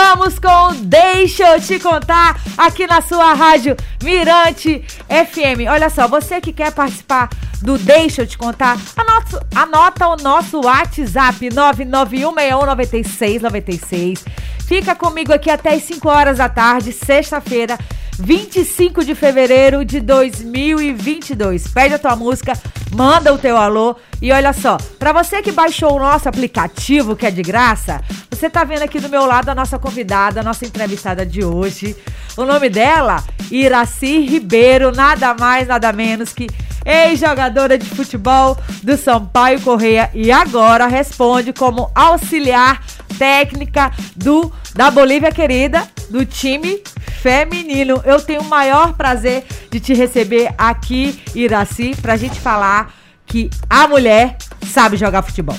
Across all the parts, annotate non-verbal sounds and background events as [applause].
Vamos com Deixa eu te contar aqui na sua rádio Mirante FM. Olha só, você que quer participar do Deixa eu te contar, anota, anota o nosso WhatsApp 991619696. Fica comigo aqui até as 5 horas da tarde, sexta-feira. 25 de fevereiro de 2022. Pede a tua música, manda o teu alô e olha só, para você que baixou o nosso aplicativo, que é de graça, você tá vendo aqui do meu lado a nossa convidada, a nossa entrevistada de hoje. O nome dela, Iraci Ribeiro, nada mais, nada menos que ex-jogadora de futebol do Sampaio Correia e agora responde como auxiliar técnica do da Bolívia querida, do time feminino. Eu tenho o maior prazer de te receber aqui, Iraci, pra gente falar que a mulher sabe jogar futebol.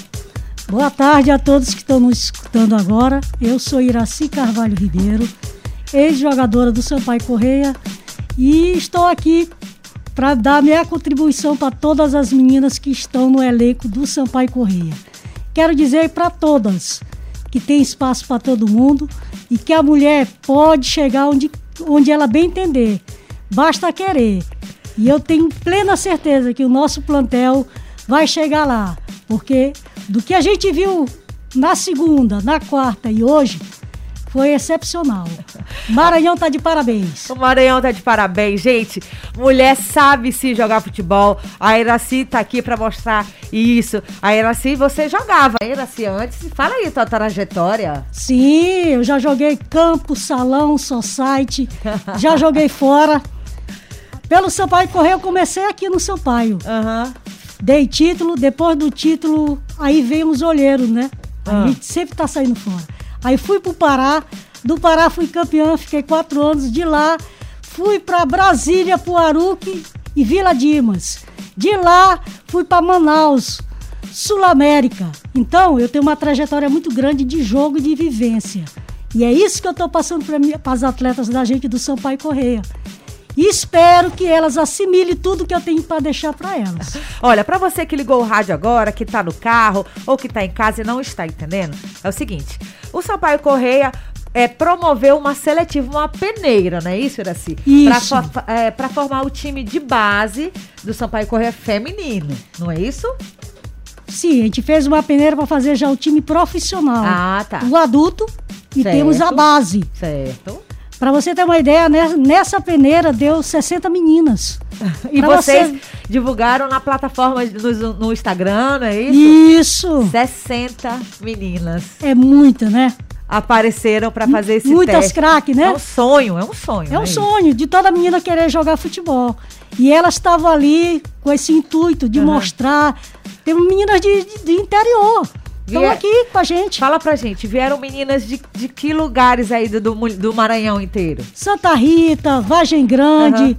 Boa tarde a todos que estão nos escutando agora. Eu sou Iraci Carvalho Ribeiro, ex-jogadora do Sampaio Correia, e estou aqui para dar minha contribuição para todas as meninas que estão no elenco do Sampaio Correia. Quero dizer para todas que tem espaço para todo mundo e que a mulher pode chegar onde, onde ela bem entender. Basta querer. E eu tenho plena certeza que o nosso plantel vai chegar lá, porque do que a gente viu na segunda, na quarta e hoje, foi excepcional. [laughs] Maranhão tá de parabéns. O Maranhão tá de parabéns, gente. Mulher sabe se jogar futebol. A Iraci tá aqui para mostrar isso. A Iraci, você jogava. A Iraci antes, fala aí tua trajetória. Sim, eu já joguei campo, salão, society. [laughs] já joguei fora. Pelo Sampaio Correio, eu comecei aqui no Sampaio. Aham. Dei título, depois do título, aí veio os olheiros, né? Ah. A gente sempre tá saindo fora. Aí fui pro Pará, do Pará fui campeã, fiquei quatro anos. De lá fui para Brasília, pro Aruque e Vila Dimas. De lá fui para Manaus, Sul América. Então eu tenho uma trajetória muito grande de jogo e de vivência. E é isso que eu estou passando para as atletas da gente do Sampaio Correia. E espero que elas assimilem tudo que eu tenho para deixar para elas. [laughs] Olha, pra você que ligou o rádio agora, que tá no carro ou que tá em casa e não está entendendo, é o seguinte: o Sampaio Correia é, promoveu uma seletiva, uma peneira, não é isso, Iraci? Isso. Fo- é, pra formar o time de base do Sampaio Correia feminino, não é isso? Sim, a gente fez uma peneira para fazer já o time profissional. Ah, tá. O adulto e Certo. temos a base. Certo. Para você ter uma ideia, né, nessa peneira deu 60 meninas. [laughs] E Pra vocês você- divulgaram na plataforma no, no Instagram, não é isso? Isso 60 meninas é muita, né? apareceram pra fazer esse Muitas teste. craques, É né? um sonho, é um sonho. É um né? sonho de toda menina querer jogar futebol. E elas estavam ali com esse intuito de Aham. mostrar. Tem meninas de, de, de interior. Estão aqui com a gente. Fala pra gente, vieram meninas de, de que lugares aí do, do, Maranhão inteiro? Santa Rita, Vargem Grande,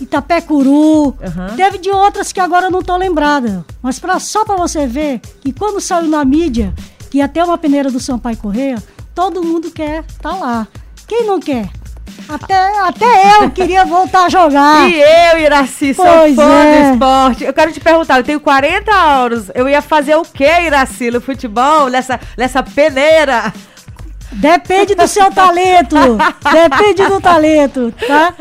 Itapecuru. Aham. Teve de outras que agora eu não tô lembrada. Mas pra, só para você ver que quando saiu na mídia que ia ter uma peneira do Sampaio Correia, todo mundo quer tá lá. Quem não quer? Até, até eu queria voltar a jogar. E eu, Iraci, sou. Pois fã é. do esporte. Eu quero te perguntar, eu tenho 40 anos, eu ia fazer o que, Iraci, no futebol, nessa, nessa peneira? Depende do seu talento. [laughs] Depende do talento, tá?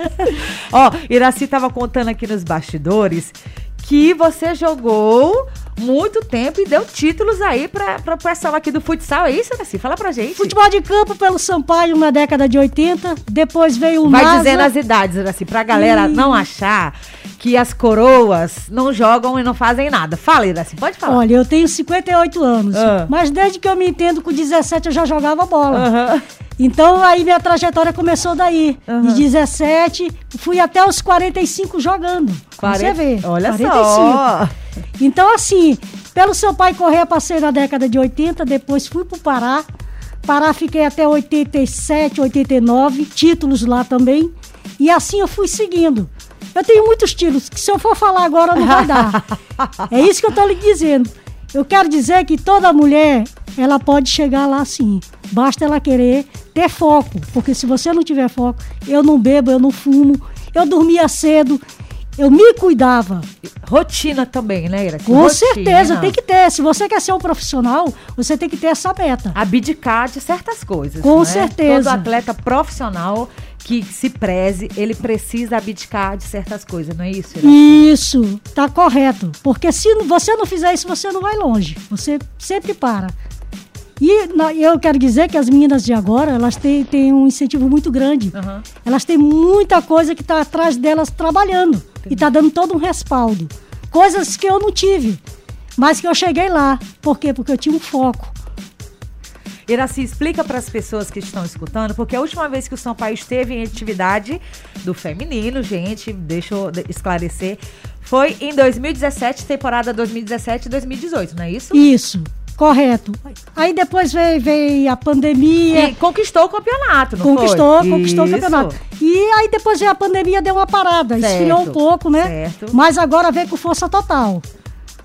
Ó, Iraci tava contando aqui nos bastidores que você jogou muito tempo e deu títulos aí pra, pra pessoal aqui do futsal. É isso, Iraci? Fala pra gente. Futebol de campo pelo Sampaio na década de 80. Depois veio o Vai Nasa. dizendo as idades, Iraci, pra galera E- não achar que as coroas não jogam e não fazem nada. Fala, Iraci, pode falar. Olha, eu tenho 58 anos. Ah. Mas desde que eu me entendo, com 17 eu já jogava bola. Aham. Então aí minha trajetória começou daí. Aham. De 17, fui até os 45 jogando. Pra Você vê. Olha 45. só. Então, assim, pelo seu pai correr, passei na década de 80, depois fui pro Pará. Pará fiquei até 87, 89, títulos lá também. E assim eu fui seguindo. Eu tenho muitos títulos, que se eu for falar agora não vai dar. [laughs] É isso que eu tô lhe dizendo. Eu quero dizer que toda mulher, ela pode chegar lá sim. Basta ela querer ter foco. Porque se você não tiver foco, eu não bebo, eu não fumo, eu dormia cedo. Eu me cuidava. Rotina também, né, Ira? Com Rotina. certeza, tem que ter. Se você quer ser um profissional, você tem que ter essa meta. Abdicar de certas coisas. Com né? certeza. Todo atleta profissional que se preze, ele precisa abdicar de certas coisas, não é isso? Ira? Isso, tá correto. Porque se você não fizer isso, você não vai longe. Você sempre para. E eu quero dizer que as meninas de agora, elas têm, têm um incentivo muito grande. Uhum. Elas têm muita coisa que está atrás delas trabalhando. Entendi. E está dando todo um respaldo. Coisas que eu não tive, mas que eu cheguei lá. Por quê? Porque eu tinha um foco. Iraci, explica para as pessoas que estão escutando, porque a última vez que o São Paulo esteve em atividade do feminino, gente, deixa eu esclarecer, foi em 2017, temporada 2017 e 2018, não é isso? Isso. Correto. Aí depois veio, veio a pandemia. E conquistou o campeonato, não conquistou, foi? Conquistou Isso. o campeonato. E aí depois veio a pandemia, deu uma parada. Certo. Esfriou um pouco, né? Certo. Mas agora veio com força total.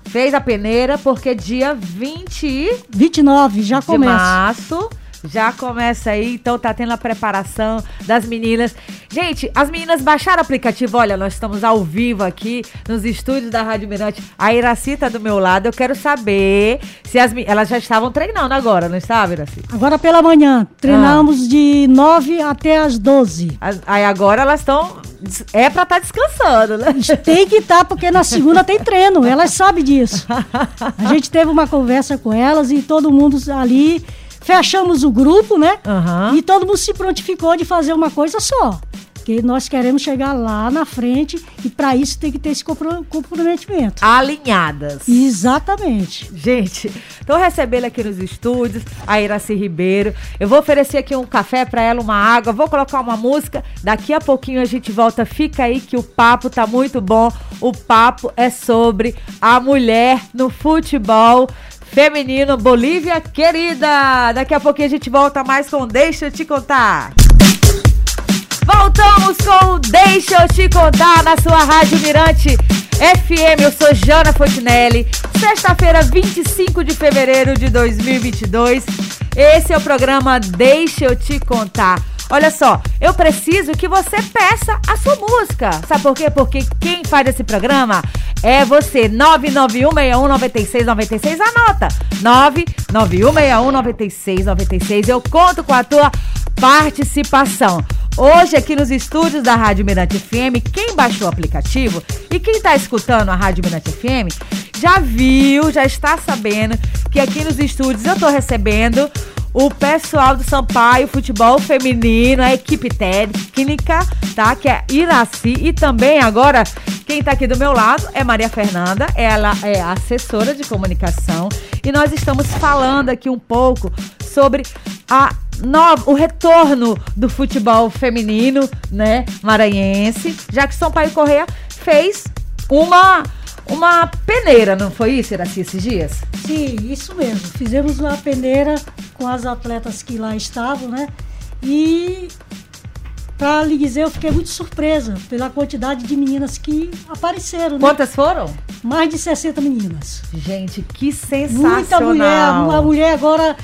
Fez a peneira porque dia 20... 29, já começa. De março já começa aí, então tá tendo a preparação das meninas. Gente, as meninas baixaram o aplicativo. Olha, nós estamos ao vivo aqui nos estúdios da Rádio Mirante. A Iraci tá do meu lado. Eu quero saber se as elas já estavam treinando agora, não estava, Iraci? Agora pela manhã. Treinamos ah. de 9 até as 12. Aí agora elas estão é pra estar tá descansando, né? [laughs] Tem que estar, tá, porque na segunda tem treino, elas sabem disso. [laughs] A gente teve uma conversa com elas e todo mundo ali fechamos o grupo, né? Uhum. E todo mundo se prontificou de fazer uma coisa só. Porque nós queremos chegar lá na frente e para isso tem que ter esse comprometimento. Alinhadas. Exatamente. Gente, estou recebendo aqui nos estúdios a Iraci Ribeiro. Eu vou oferecer aqui um café para ela, uma água, vou colocar uma música. Daqui a pouquinho a gente volta. Fica aí que o papo tá muito bom. O papo é sobre a mulher no futebol feminino Bolívia querida. Daqui a pouquinho a gente volta mais com Deixa eu te contar. Voltamos com Deixa eu te contar na sua Rádio Mirante FM. Eu sou Jana Fontinelli. Sexta-feira, 25 de fevereiro de 2022. Esse é o programa Deixa eu te contar. Olha só, eu preciso que você peça a sua música. Sabe por quê? Porque quem faz esse programa é você. 991619696. Anota. 991619696. Eu conto com a tua participação. Hoje, aqui nos estúdios da Rádio Mirante FM, quem baixou o aplicativo e quem está escutando a Rádio Mirante FM já viu, já está sabendo que aqui nos estúdios eu estou recebendo o pessoal do Sampaio Futebol Feminino, a equipe técnica, tá? Que é Iraci. E também agora quem tá aqui do meu lado é Maria Fernanda, ela é assessora de comunicação. E nós estamos falando aqui um pouco sobre a no, o retorno do futebol feminino, né, maranhense, já que Sampaio Correia fez uma uma peneira, não foi isso, Iraci, esses dias? Sim, isso mesmo. Fizemos uma peneira com as atletas que lá estavam, né? E para lhe dizer, eu fiquei muito surpresa pela quantidade de meninas que apareceram. Né? Quantas foram? Mais de 60 meninas. Gente, que sensacional. Muita mulher. A mulher agora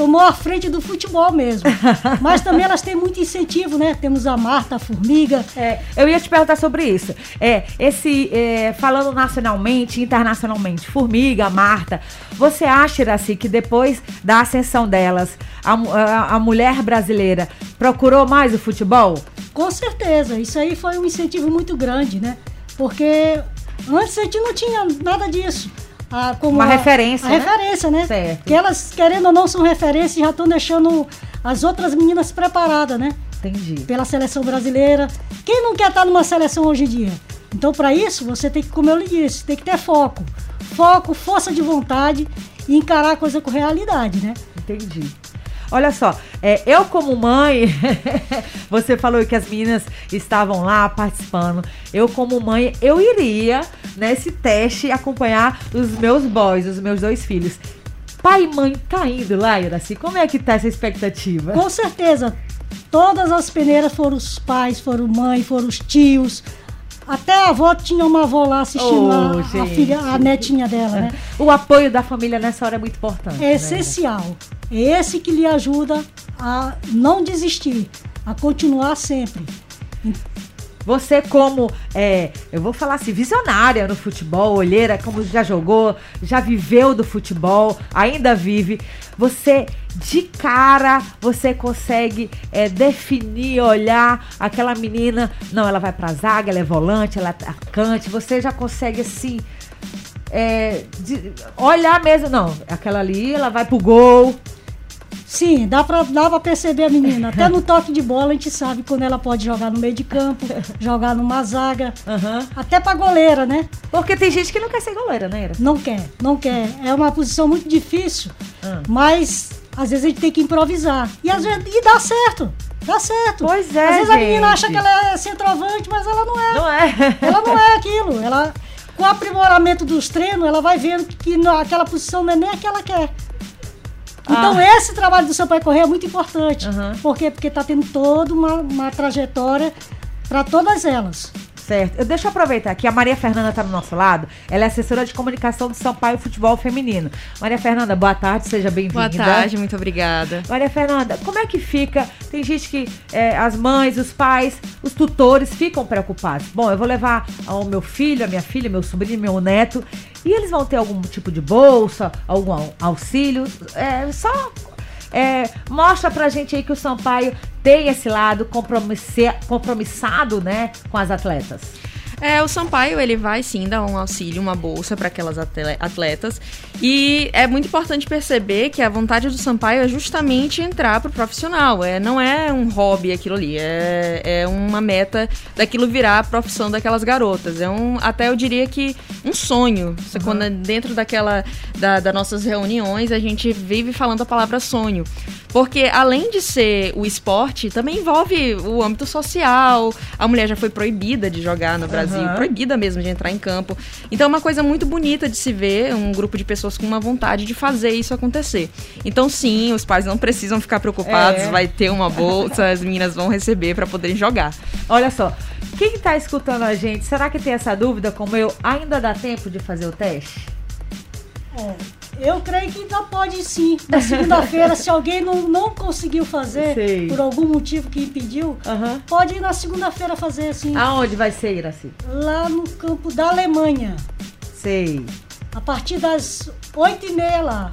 tomou a frente do futebol mesmo. [laughs] Mas também elas têm muito incentivo, né? Temos a Marta, a Formiga. É, eu ia te perguntar sobre isso. É, esse, é, falando nacionalmente, internacionalmente, Formiga, Marta, você acha, Iraci, que depois da ascensão delas, a, a, a mulher brasileira procurou mais o futebol? Com certeza. Isso aí foi um incentivo muito grande, né? Porque antes a gente não tinha nada disso a, como uma a, referência. A né? referência, né? Certo. Que elas, querendo ou não, são referências e já estão deixando as outras meninas preparadas, né? Entendi. Pela seleção brasileira. Quem não quer estar numa seleção hoje em dia? Então, para isso, você tem que, como eu lhe disse, tem que ter foco. Foco, força de vontade e encarar a coisa com realidade, né? Entendi. Olha só, é, eu como mãe, [laughs] você falou que as meninas estavam lá participando. Eu como mãe, eu iria nesse teste acompanhar os meus boys, os meus dois filhos. Pai e mãe tá indo lá, Iraci? Como é que tá essa expectativa? Com certeza. Todas as peneiras foram os pais, foram mãe, foram os tios, até a avó tinha uma avó lá assistindo oh, a, a, filha, a netinha dela, né? [laughs] O apoio da família nessa hora é muito importante. É essencial. É esse que lhe ajuda a não desistir, a continuar sempre. Você como, é, eu vou falar assim, visionária no futebol, olheira, como já jogou, já viveu do futebol, ainda vive, você de cara você consegue é, definir, olhar aquela menina, não, ela vai pra zaga, ela é volante, ela é atacante, você já consegue assim é, de, olhar mesmo, não, aquela ali, ela vai pro gol. Sim, dá pra, dá pra perceber a menina. Até no toque de bola a gente sabe quando ela pode jogar no meio de campo, [laughs] jogar numa zaga, uhum. até pra goleira, né? Porque tem gente que não quer ser goleira, né, Ira? Não quer, não quer. É uma posição muito difícil, uhum. mas às vezes a gente tem que improvisar. E, às vezes, e dá certo. Dá certo. Pois é. Às vezes gente. a menina acha que ela é centroavante, mas ela não é. Não é. [laughs] Ela não é aquilo. Ela com o aprimoramento dos treinos, ela vai vendo que aquela posição não é nem a que ela quer. Então, ah. esse trabalho do seu pai correr é muito importante. Uhum. Por quê? Porque está tendo toda uma, uma trajetória para todas elas. Certo. Eu deixa eu aproveitar que a Maria Fernanda está do nosso lado. Ela é assessora de comunicação do Sampaio Futebol Feminino. Maria Fernanda, boa tarde, seja bem-vinda. Boa tarde, muito obrigada. Maria Fernanda, como é que fica? Tem gente que é, as mães, os pais, os tutores ficam preocupados. Bom, eu vou levar o meu filho, a minha filha, meu sobrinho, meu neto, e eles vão ter algum tipo de bolsa, algum auxílio? É, só é, mostra pra gente aí que o Sampaio tem esse lado compromissado, né, com as atletas. É, o Sampaio, ele vai sim dar um auxílio, uma bolsa para aquelas atletas. E é muito importante perceber que a vontade do Sampaio é justamente entrar pro profissional. É, não é um hobby aquilo ali, é, é uma meta daquilo virar a profissão daquelas garotas. É um, até eu diria que um sonho. Uhum. Quando é dentro daquela da, das nossas reuniões, a gente vive falando a palavra sonho. Porque além de ser o esporte, também envolve o âmbito social. A mulher já foi proibida de jogar no Brasil, uhum. proibida mesmo de entrar em campo. Então é uma coisa muito bonita de se ver um grupo de pessoas com uma vontade de fazer isso acontecer. Então sim, os pais não precisam ficar preocupados, é. vai ter uma bolsa, as meninas vão receber para poderem jogar. Olha só, quem está escutando a gente, será que tem essa dúvida como eu? Ainda dá tempo de fazer o teste? É. Eu creio que ainda pode sim. Na segunda-feira, se alguém não, não conseguiu fazer, Sei. por algum motivo que impediu, uhum. pode ir na segunda-feira fazer assim. Aonde vai ser, Iraci? Lá no campo da Alemanha. Sei. A partir das oito e meia lá.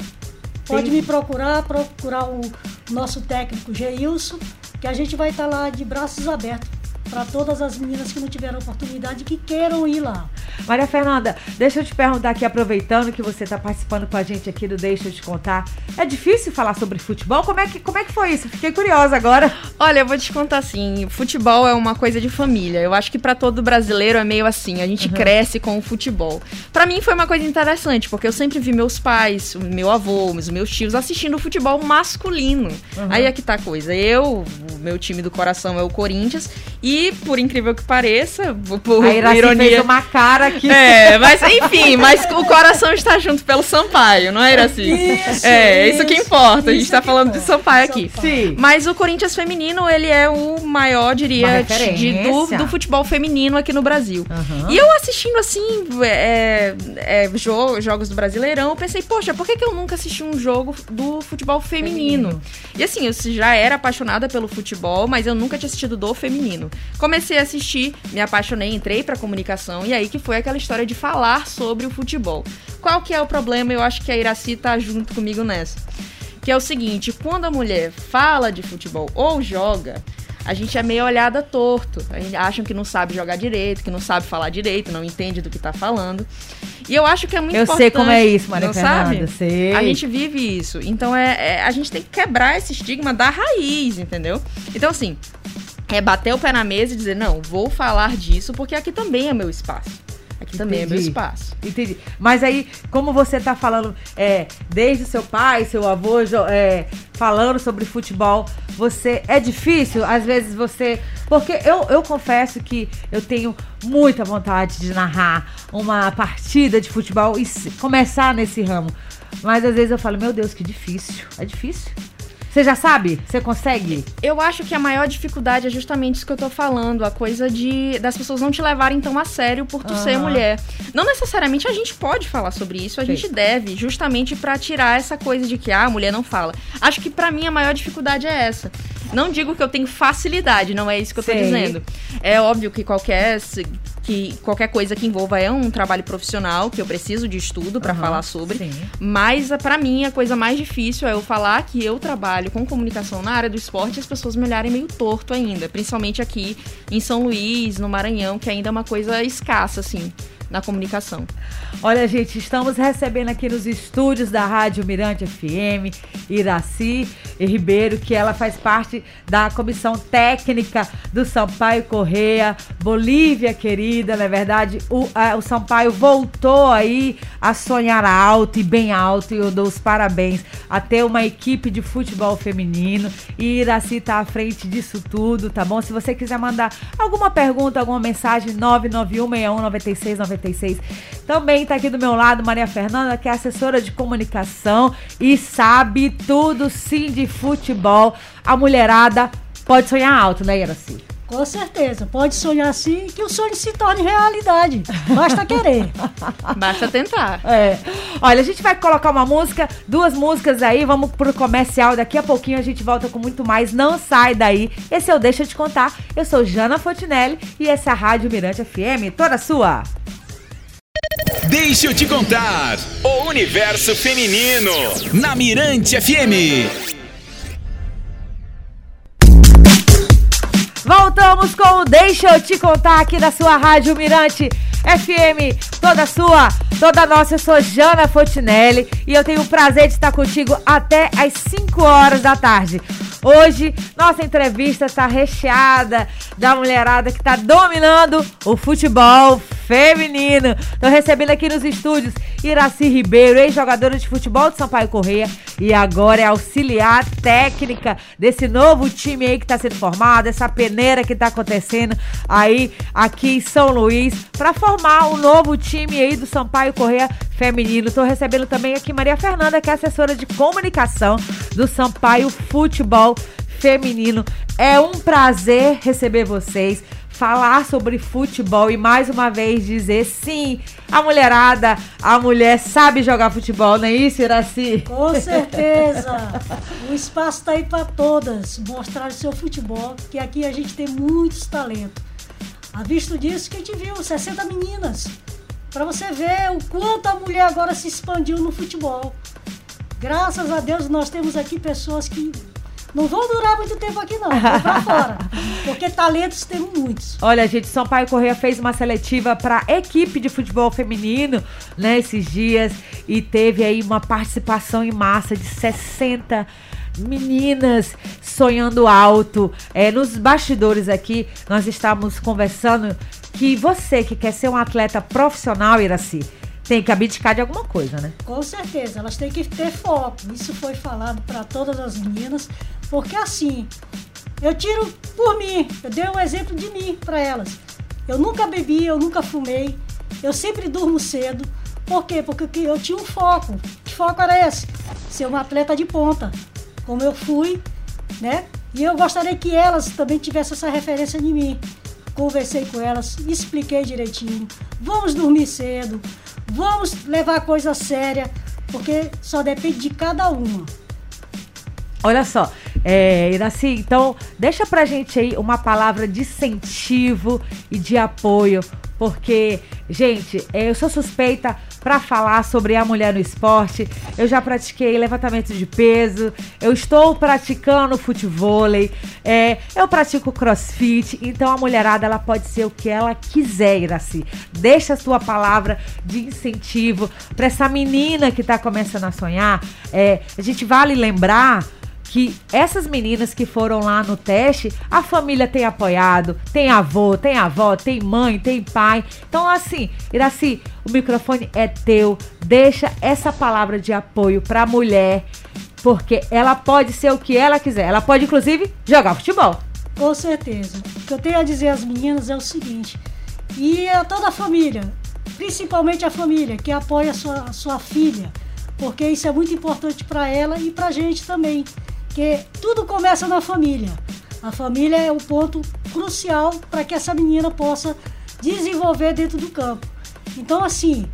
Pode Sim. me procurar, procurar o nosso técnico Geilson, que a gente vai estar lá de braços abertos para todas as meninas que não tiveram oportunidade que queiram ir lá. Maria Fernanda, deixa eu te perguntar aqui, aproveitando que você está participando com a gente aqui do Deixa eu te contar. É difícil falar sobre futebol? Como é que, como é que foi isso? Fiquei curiosa agora. Olha, eu vou te contar assim: futebol é uma coisa de família. Eu acho que para todo brasileiro é meio assim: a gente uhum. cresce com o futebol. Para mim foi uma coisa interessante, porque eu sempre vi meus pais, meu avô, os meus tios assistindo futebol masculino. Uhum. Aí é que tá a coisa. Eu, o meu time do coração é o Corinthians, e por incrível que pareça, por a ironia. fez uma cara aqui. É, mas enfim, mas o coração está junto pelo Sampaio, não é, Iraci? Isso, é, isso, isso que importa. a gente está falando importa. de Sampaio aqui. Sim. Mas o Corinthians feminino, ele é o maior, diria, de, do, do, futebol feminino aqui no Brasil. Uhum. E eu assistindo assim, é, é, jo jogos do Brasileirão, eu pensei, poxa, por que, que eu nunca assisti um jogo do futebol feminino? feminino? E assim, eu já era apaixonada pelo futebol, mas eu nunca tinha assistido do feminino. Comecei a assistir, me apaixonei, entrei pra comunicação, e aí que foi aquela história de falar sobre o futebol. Qual que é o problema? Eu acho que a Iraci tá junto comigo nessa. Que é o seguinte, quando a mulher fala de futebol ou joga, a gente é meio olhada torto. A gente acham que não sabe jogar direito, que não sabe falar direito, não entende do que tá falando. E eu acho que é muito eu importante. Eu sei como é isso, Maria não Fernanda, sabe? sei. A gente vive isso. Então é, é, a gente tem que quebrar esse estigma da raiz, entendeu? Então assim, é bater o pé na mesa e dizer, não, vou falar disso porque aqui também é meu espaço. Aqui Entendi. também é meu espaço. Entendi. Mas aí, como você está falando, é, desde seu pai, seu avô, é, falando sobre futebol, você. É difícil, às vezes, você. Porque eu, eu confesso que eu tenho muita vontade de narrar uma partida de futebol e começar nesse ramo. Mas às vezes eu falo, meu Deus, que difícil. É difícil. Você já sabe? Você consegue? Eu acho que a maior dificuldade é justamente isso que eu tô falando, a coisa de das pessoas não te levarem tão a sério por tu uhum. ser mulher. Não necessariamente a gente pode falar sobre isso, a Sim. gente deve, justamente para tirar essa coisa de que ah, a mulher não fala. Acho que para mim a maior dificuldade é essa. Não digo que eu tenho facilidade, não é isso que eu tô Sei. dizendo. É óbvio que qualquer que qualquer coisa que envolva é um trabalho profissional, que eu preciso de estudo pra Aham, falar sobre. sim. Mas pra mim a coisa mais difícil é eu falar que eu trabalho com comunicação na área do esporte e as pessoas me olharem meio torto ainda, principalmente aqui em São Luís, no Maranhão, que ainda é uma coisa escassa assim na comunicação. Olha, gente, estamos recebendo aqui nos estúdios da Rádio Mirante FM, Iraci Ribeiro, que ela faz parte da comissão técnica do Sampaio Correia. Bolívia, querida, na verdade, o, a- o Sampaio voltou aí a sonhar alto e bem alto, e eu dou os parabéns a ter uma equipe de futebol feminino. E Iraci tá à frente disso tudo, tá bom? Se você quiser mandar alguma pergunta, alguma mensagem, 991619696. Também tá aqui do meu lado Maria Fernanda, que é assessora de comunicação e sabe tudo sim de futebol. A mulherada pode sonhar alto, né, Iraci? Com certeza. Pode sonhar assim que o sonho se torne realidade. Basta querer. [laughs] Basta tentar. É. Olha, a gente vai colocar uma música, duas músicas aí, vamos pro comercial. Daqui a pouquinho a gente volta com muito mais. Não sai daí. Esse eu Deixa de Contar. Eu sou Jana Fontinelli e essa é a Rádio Mirante FM, toda sua. Deixa eu te contar. O universo feminino. Na Mirante FM. Voltamos com o Deixa eu te contar aqui da sua Rádio Mirante FM, toda sua, toda nossa. Eu sou Jana Fontinelli e eu tenho o prazer de estar contigo até às 5 horas da tarde. Hoje, nossa entrevista está recheada da mulherada que está dominando o futebol feminino. Estou recebendo aqui nos estúdios Iraci Ribeiro, ex-jogadora de futebol de Sampaio Correia e agora é auxiliar técnica desse novo time aí que está sendo formado, essa peneira que está acontecendo aí aqui em São Luís para formar um novo time aí do Sampaio Correia feminino. Estou recebendo também aqui Maria Fernanda, que é assessora de comunicação do Sampaio Futebol Feminino. É um prazer receber vocês falar sobre futebol e mais uma vez dizer sim, a mulherada, a mulher sabe jogar futebol, não é isso, Iraci? Com certeza. O espaço está aí para todas mostrar o seu futebol, que aqui a gente tem muitos talentos. A visto disso que a gente viu 60 meninas. Para você ver o quanto a mulher agora se expandiu no futebol. Graças a Deus nós temos aqui pessoas que não vão durar muito tempo aqui não, vão para fora. [laughs] Porque talentos temos muitos. Olha, gente, Sampaio Correia fez uma seletiva para equipe de futebol feminino, né, esses dias, e teve aí uma participação em massa de 60 meninas sonhando alto. É, nos bastidores aqui, nós estávamos conversando que você que quer ser um atleta profissional, Iraci, tem que abdicar de alguma coisa, né? Com certeza, elas têm que ter foco. Isso foi falado para todas as meninas, porque assim, eu tiro por mim, eu dei um exemplo de mim para elas. Eu nunca bebi, eu nunca fumei, eu sempre durmo cedo. Por quê? Porque eu tinha um foco. Que foco era esse? Ser uma atleta de ponta, como eu fui, né? E eu gostaria que elas também tivessem essa referência de mim. Conversei com elas, expliquei direitinho. Vamos dormir cedo, vamos levar a coisa séria, porque só depende de cada uma. Olha só, é, Iraci, então deixa pra gente aí uma palavra de incentivo e de apoio, porque, gente, eu sou suspeita pra falar sobre a mulher no esporte. Eu já pratiquei levantamento de peso, eu estou praticando futevôlei, é, eu pratico crossfit, então a mulherada ela pode ser o que ela quiser, Iraci. Deixa a sua palavra de incentivo pra essa menina que tá começando a sonhar. É, a gente vale lembrar que essas meninas que foram lá no teste, a família tem apoiado, tem avô, tem avó, tem mãe, tem pai. Então, assim, Iraci, o microfone é teu. Deixa essa palavra de apoio pra mulher, porque ela pode ser o que ela quiser. Ela pode, inclusive, jogar futebol. Com certeza. O que eu tenho a dizer às meninas é o seguinte: e a toda a família, principalmente a família que apoia a sua, a sua filha, porque isso é muito importante para ela e para a gente também. Porque tudo começa na família. A família é o ponto crucial para que essa menina possa desenvolver dentro do campo. Então, assim,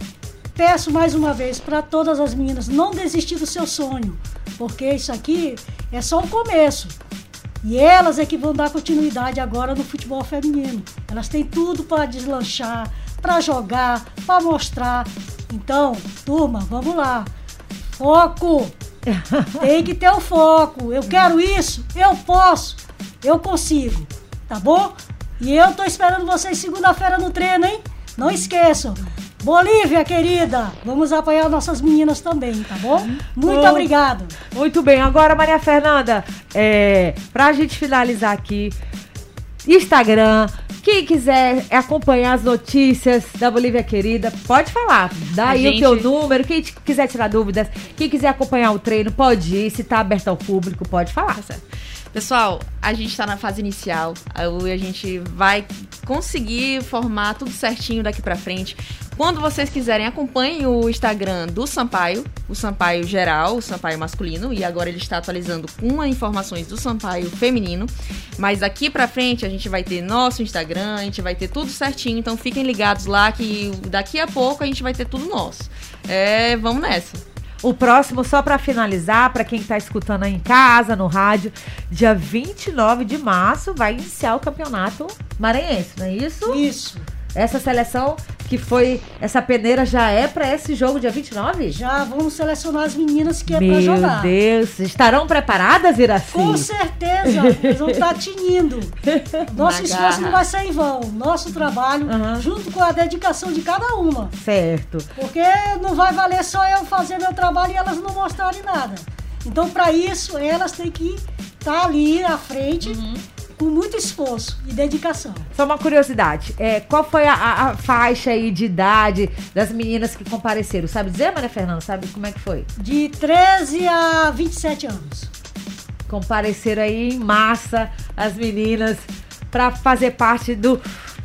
peço mais uma vez para todas as meninas não desistir do seu sonho, porque isso aqui é só o começo. E elas é que vão dar continuidade agora no futebol feminino. Elas têm tudo para deslanchar, para jogar, para mostrar. Então, turma, vamos lá. Foco! [laughs] Tem que ter o foco. Eu quero isso, eu posso, eu consigo. Tá bom? E eu tô esperando vocês segunda-feira no treino, hein? Não esqueçam. Bolívia, querida, vamos apoiar nossas meninas também, tá bom? Muito Bom. obrigado. Muito bem, agora Maria Fernanda, é, pra gente finalizar aqui, Instagram, quem quiser acompanhar as notícias da Bolívia Querida, pode falar. Dá A aí gente- o teu número, quem quiser tirar dúvidas, quem quiser acompanhar o treino, pode ir, se tá aberto ao público, pode falar. Tá certo. Pessoal, a gente tá na fase inicial. A gente vai conseguir formar tudo certinho daqui pra frente. Quando vocês quiserem, acompanhem o Instagram do Sampaio, o Sampaio geral, o Sampaio masculino, e agora ele está atualizando com as informações do Sampaio feminino. Mas daqui pra frente a gente vai ter nosso Instagram, a gente vai ter tudo certinho, então fiquem ligados lá que daqui a pouco a gente vai ter tudo nosso. É, vamos nessa. O próximo, só pra finalizar, pra quem tá escutando aí em casa, no rádio, dia 29 de março vai iniciar o campeonato maranhense, não é isso? Isso. Essa seleção que foi, essa peneira já é pra esse jogo dia 29? Já vamos selecionar as meninas que é Meu pra jogar. Deus, estarão preparadas, Iraci? Com certeza, eles vão estar tinindo. [laughs] Nosso Na esforço garra. não vai ser em vão. Nosso trabalho, Aham. junto com a dedicação de cada uma. Certo. Porque não vai valer só eu fazer meu trabalho e elas não mostrarem nada. Então, para isso, elas têm que estar ali à frente Uhum. Com muito esforço e dedicação. Só uma curiosidade, é, qual foi a, a- a faixa aí de idade das meninas que compareceram? Sabe dizer, Maria Fernanda? Sabe como é que foi? De 13 a 27 anos. Compareceram aí em massa as meninas para fazer parte do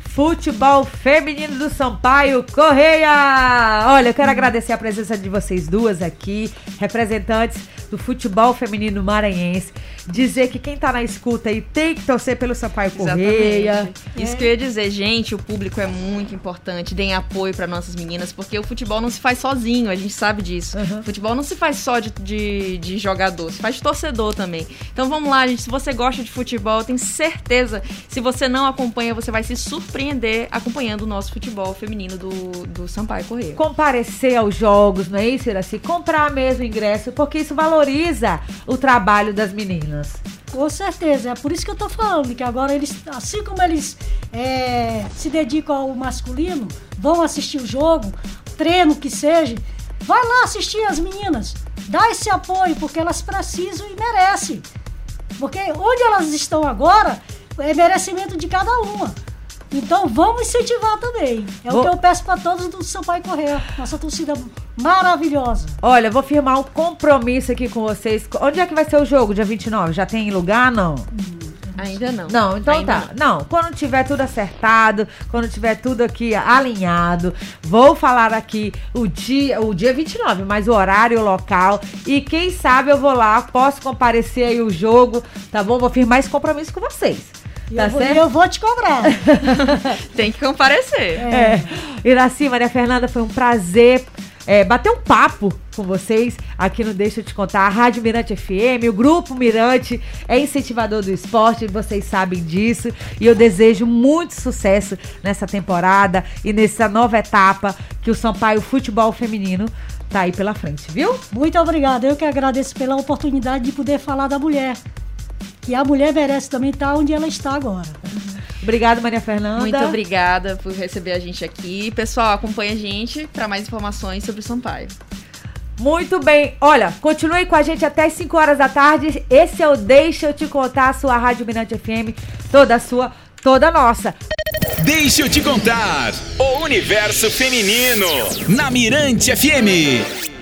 futebol feminino do Sampaio Correia. Olha, eu quero agradecer a presença de vocês duas aqui, representantes do futebol feminino maranhense. Dizer que quem tá na escuta aí tem que torcer pelo Sampaio Correia. Exatamente. Isso que eu ia dizer, gente, o público é muito importante, deem apoio para nossas meninas, porque o futebol não se faz sozinho, a gente sabe disso. Uhum. O futebol não se faz só de, de, de jogador, se faz de torcedor também. Então vamos lá, gente, se você gosta de futebol, eu tenho certeza, se você não acompanha, você vai se surpreender acompanhando o nosso futebol feminino do, do Sampaio Correia. comparecer aos jogos, não é isso, Iraci? Comprar mesmo ingresso, porque isso valoriza o trabalho das meninas. Com certeza, é por isso que eu tô falando, que agora eles, assim como eles é, se dedicam ao masculino, vão assistir o jogo, treino que seja, vai lá assistir as meninas, dá esse apoio, porque elas precisam e merecem. Porque onde elas estão agora, é merecimento de cada uma. Então vamos incentivar também. É Vou- o que eu peço para todos do Sampaio Correia, nossa torcida maravilhosa. Olha, vou firmar um compromisso aqui com vocês. Onde é que vai ser o jogo? Dia 29? Já tem lugar, não? Ainda não. Não, então Ainda tá. Não. quando tiver tudo acertado, quando tiver tudo aqui alinhado, vou falar aqui o dia, o dia 29, mas o horário, o local. E quem sabe eu vou lá, posso comparecer aí o jogo, tá bom? Vou firmar esse compromisso com vocês. E Tá eu, vou, certo? eu vou te cobrar. [laughs] Tem que comparecer. É. Iraci, Maria Fernanda, foi um prazer é, bater um papo com vocês aqui no Deixa Eu Te Contar, a Rádio Mirante FM, o Grupo Mirante é incentivador do esporte, vocês sabem disso, e eu desejo muito sucesso nessa temporada e nessa nova etapa que o Sampaio Futebol Feminino tá aí pela frente, viu? Muito obrigada. Eu que agradeço pela oportunidade de poder falar da mulher. Que a mulher merece também estar onde ela está agora. Obrigada, Maria Fernanda. Muito obrigada por receber a gente aqui. Pessoal, acompanha a gente para mais informações sobre o Sampaio. Muito bem. Olha, continue com a gente até as 5 horas da tarde. Esse é o Deixa Eu Te Contar, a sua Rádio Mirante FM, toda sua, toda nossa. Deixa eu te contar. O universo feminino. Na Mirante FM.